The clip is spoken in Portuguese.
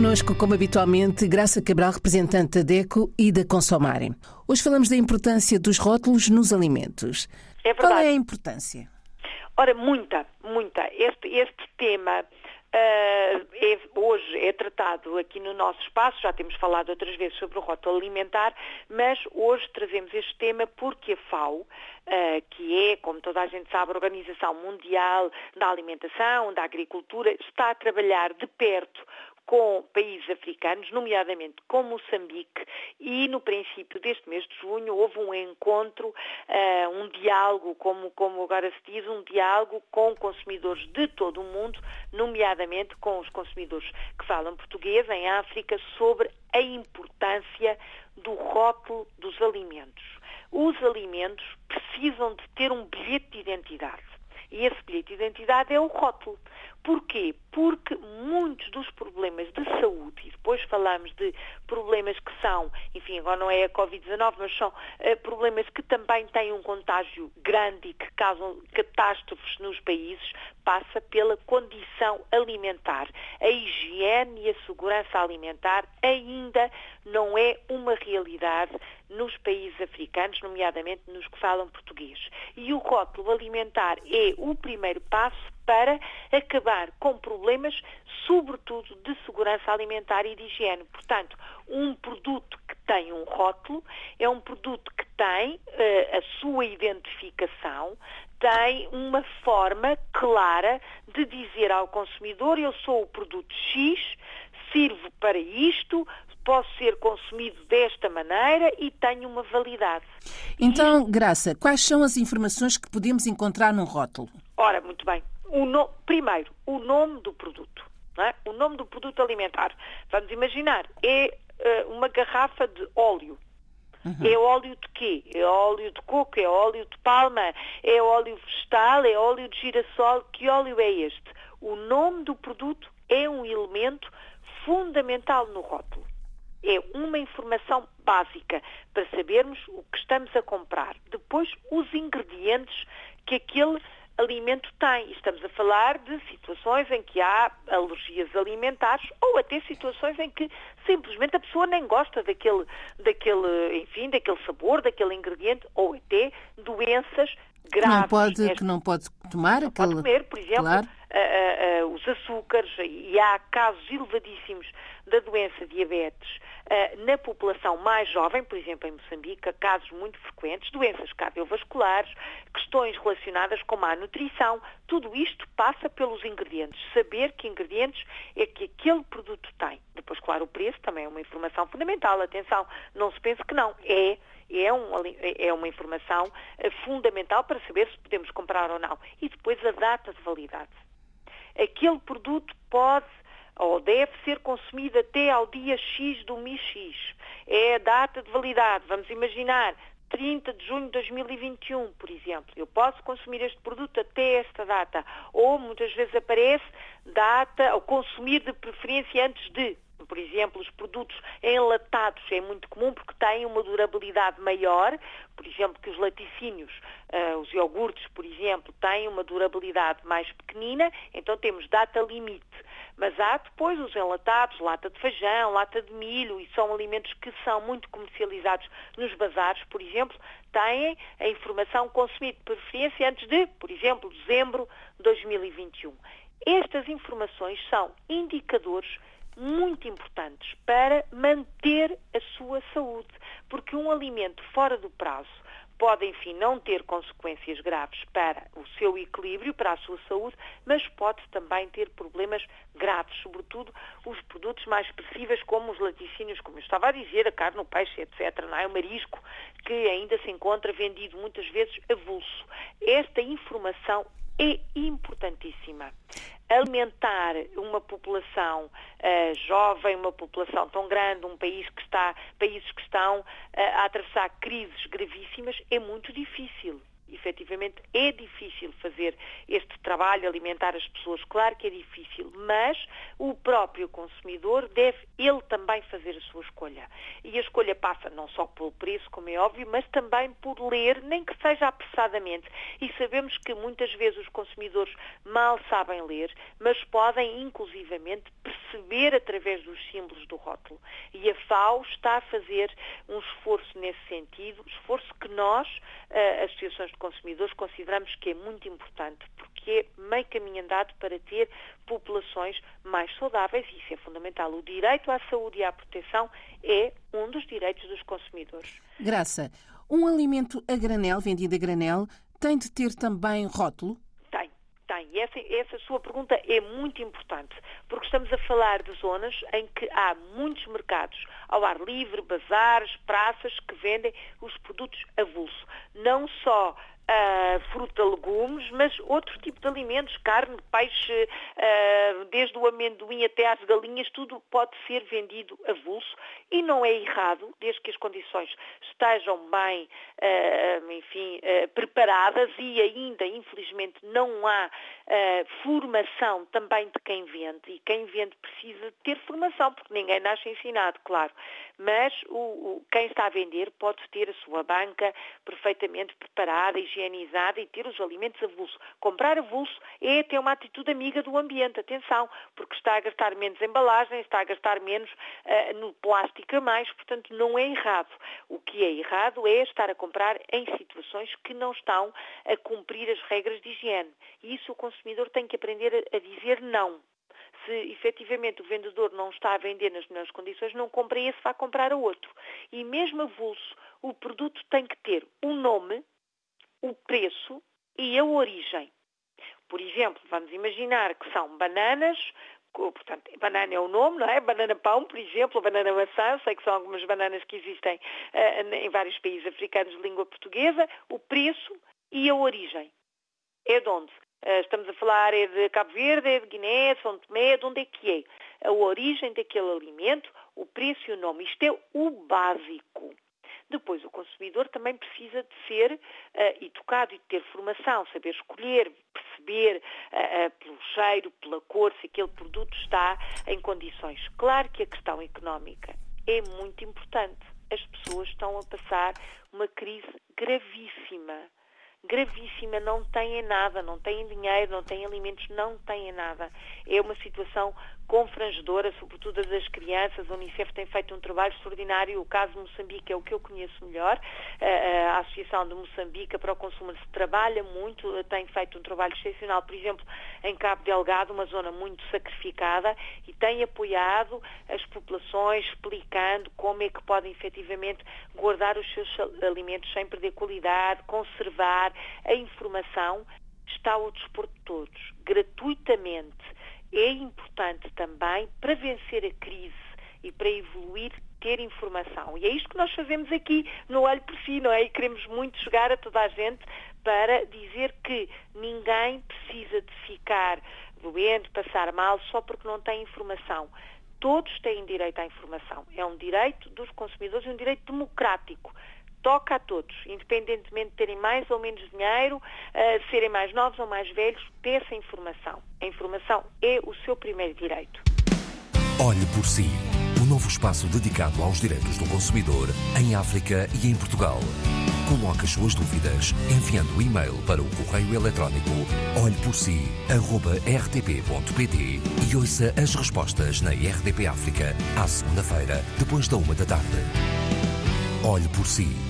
Connosco, como habitualmente, Graça Cabral, representante da DECO e da Consomare. Hoje falamos da importância dos rótulos nos alimentos. É verdade. Qual é a importância? Ora, muita, muita. Este, este tema uh, é, hoje é tratado aqui no nosso espaço, já temos falado outras vezes sobre o rótulo alimentar, mas hoje trazemos este tema porque a FAO, uh, que é, como toda a gente sabe, a Organização Mundial da Alimentação, da Agricultura, está a trabalhar de perto com países africanos, nomeadamente com Moçambique, e no princípio deste mês de junho houve um encontro, uh, um diálogo, como, como agora se diz, um diálogo com consumidores de todo o mundo, nomeadamente com os consumidores que falam português em África, sobre a importância do rótulo dos alimentos. Os alimentos precisam de ter um bilhete de identidade. E esse bilhete de identidade é o rótulo. Porquê? Porque muitos dos problemas de saúde, e depois falamos de problemas que são, enfim, agora não é a Covid-19, mas são uh, problemas que também têm um contágio grande e que causam catástrofes nos países, passa pela condição alimentar. A higiene e a segurança alimentar ainda não é uma realidade nos países africanos, nomeadamente nos que falam português. E o rótulo alimentar é o primeiro passo para acabar com problemas, sobretudo de segurança alimentar e de higiene. Portanto, um produto que tem um rótulo é um produto que tem uh, a sua identificação, tem uma forma clara de dizer ao consumidor eu sou o produto X, sirvo para isto, posso ser consumido desta maneira e tenho uma validade. Então, Graça, quais são as informações que podemos encontrar num rótulo? Ora, muito bem. O no... Primeiro, o nome do produto. É? O nome do produto alimentar. Vamos imaginar, é uh, uma garrafa de óleo. Uhum. É óleo de quê? É óleo de coco, é óleo de palma, é óleo vegetal, é óleo de girassol. Que óleo é este? O nome do produto é um elemento fundamental no rótulo. É uma informação básica para sabermos o que estamos a comprar. Depois, os ingredientes que aquele alimento tem. Estamos a falar de situações em que há alergias alimentares ou até situações em que simplesmente a pessoa nem gosta daquele, daquele, enfim, daquele sabor, daquele ingrediente ou até doenças graves. Não pode, que não pode tomar não aquele... Pode comer, por exemplo, claro. Os açúcares e há casos elevadíssimos da doença diabetes uh, na população mais jovem, por exemplo em Moçambique, casos muito frequentes, doenças cardiovasculares, questões relacionadas com má nutrição, tudo isto passa pelos ingredientes. Saber que ingredientes é que aquele produto tem. Depois, claro, o preço também é uma informação fundamental. Atenção, não se pense que não. É é, um, é, uma informação eh, fundamental para saber se podemos comprar ou não. E depois a data de validade. Aquele produto pode ou deve ser consumido até ao dia X do mês X. É a data de validade. Vamos imaginar 30 de junho de 2021, por exemplo. Eu posso consumir este produto até esta data. Ou muitas vezes aparece data, ou consumir de preferência antes de. Por exemplo, os produtos enlatados é muito comum porque têm uma durabilidade maior, por exemplo, que os laticínios, uh, os iogurtes, por exemplo, têm uma durabilidade mais pequenina, então temos data limite. Mas há depois os enlatados, lata de feijão, lata de milho, e são alimentos que são muito comercializados nos bazares, por exemplo, têm a informação consumida de preferência antes de, por exemplo, dezembro de 2021. Estas informações são indicadores muito importantes para manter a sua saúde, porque um alimento fora do prazo pode, enfim, não ter consequências graves para o seu equilíbrio, para a sua saúde, mas pode também ter problemas graves, sobretudo os produtos mais expressivos, como os laticínios, como eu estava a dizer, a carne, o peixe, etc., não é? o marisco, que ainda se encontra vendido muitas vezes avulso. Esta informação é importantíssima. Alimentar uma população uh, jovem, uma população tão grande, um país que está, países que estão uh, a atravessar crises gravíssimas, é muito difícil. Efetivamente é difícil fazer este trabalho, alimentar as pessoas, claro que é difícil, mas o próprio consumidor deve ele também fazer a sua escolha. E a escolha passa não só pelo preço, como é óbvio, mas também por ler, nem que seja apressadamente. E sabemos que muitas vezes os consumidores mal sabem ler, mas podem inclusivamente perceber através dos símbolos do rótulo. E a FAO está a fazer um esforço nesse sentido, esforço que nós, eh, as associações de consumidores, consideramos que é muito importante, porque é meio caminho andado para ter populações mais saudáveis e isso é fundamental. O direito à saúde e à proteção é um dos direitos dos consumidores. Graça, um alimento a granel, vendido a granel, tem de ter também rótulo? Essa, essa sua pergunta é muito importante, porque estamos a falar de zonas em que há muitos mercados ao ar livre, bazares, praças que vendem os produtos avulso. Não só uh, fruta, legumes, mas outro tipo de alimentos, carne, peixe, uh, desde o amendoim até às galinhas, tudo pode ser vendido avulso e não é errado, desde que as condições estejam bem, enfim, preparadas e ainda, infelizmente, não há formação também de quem vende e quem vende precisa ter formação, porque ninguém nasce ensinado, claro, mas o, quem está a vender pode ter a sua banca perfeitamente preparada, higienizada, e ter os alimentos avulso. Comprar avulso é ter uma atitude amiga do ambiente, atenção, porque está a gastar menos embalagem, está a gastar menos uh, no plástico a mais, portanto não é errado. O que é errado é estar a comprar em situações que não estão a cumprir as regras de higiene. E isso o consumidor tem que aprender a, dizer não se efetivamente o vendedor não está a vender nas melhores condições, não compra esse, vai comprar a outro. E mesmo avulso, o produto tem que ter um nome, o preço e a origem. Por exemplo, vamos imaginar que são bananas, portanto, banana é o nome, não é? Banana pão, por exemplo, banana maçã, sei que são algumas bananas que existem uh, em vários países africanos de língua portuguesa, o preço e a origem. É de onde? Uh, estamos a falar é de Cabo Verde, é de Guiné, São Tomé, de onde é que é? A origem daquele alimento, o preço e o nome. Isto é o básico. Depois, o consumidor também precisa de ser uh, educado e de ter formação, saber escolher, perceber uh, uh, pelo cheiro, pela cor, se aquele produto está em condições. Claro que a questão económica é muito importante. As pessoas estão a passar uma crise gravíssima gravíssima, não têm nada, não têm dinheiro, não têm alimentos, não têm nada. É uma situação confrangedora, sobretudo das crianças. A Unicef tem feito um trabalho extraordinário. O caso de Moçambique é o que eu conheço melhor. A Associação de Moçambique para o Consumo se trabalha muito, tem feito um trabalho excepcional, por exemplo, em Cabo Delgado, uma zona muito sacrificada, e tem apoiado as populações, explicando como é que podem efetivamente guardar os seus alimentos sem perder qualidade, conservar. A informação está ao dispor de todos, gratuitamente é importante também para vencer a crise e para evoluir ter informação. E é isto que nós fazemos aqui no Olho por Si, não é? E queremos muito chegar a toda a gente para dizer que ninguém precisa de ficar doente, passar mal, só porque não tem informação. Todos têm direito à informação. É um direito dos consumidores, é um direito democrático toca a todos, independentemente de terem mais ou menos dinheiro, uh, serem mais novos ou mais velhos, essa informação. A informação é o seu primeiro direito. Olhe por si. O um novo espaço dedicado aos direitos do consumidor em África e em Portugal. Coloque as suas dúvidas enviando o e-mail para o correio eletrónico olheporsi.rtp.pt e ouça as respostas na RDP África à segunda-feira, depois da uma da tarde. Olhe por si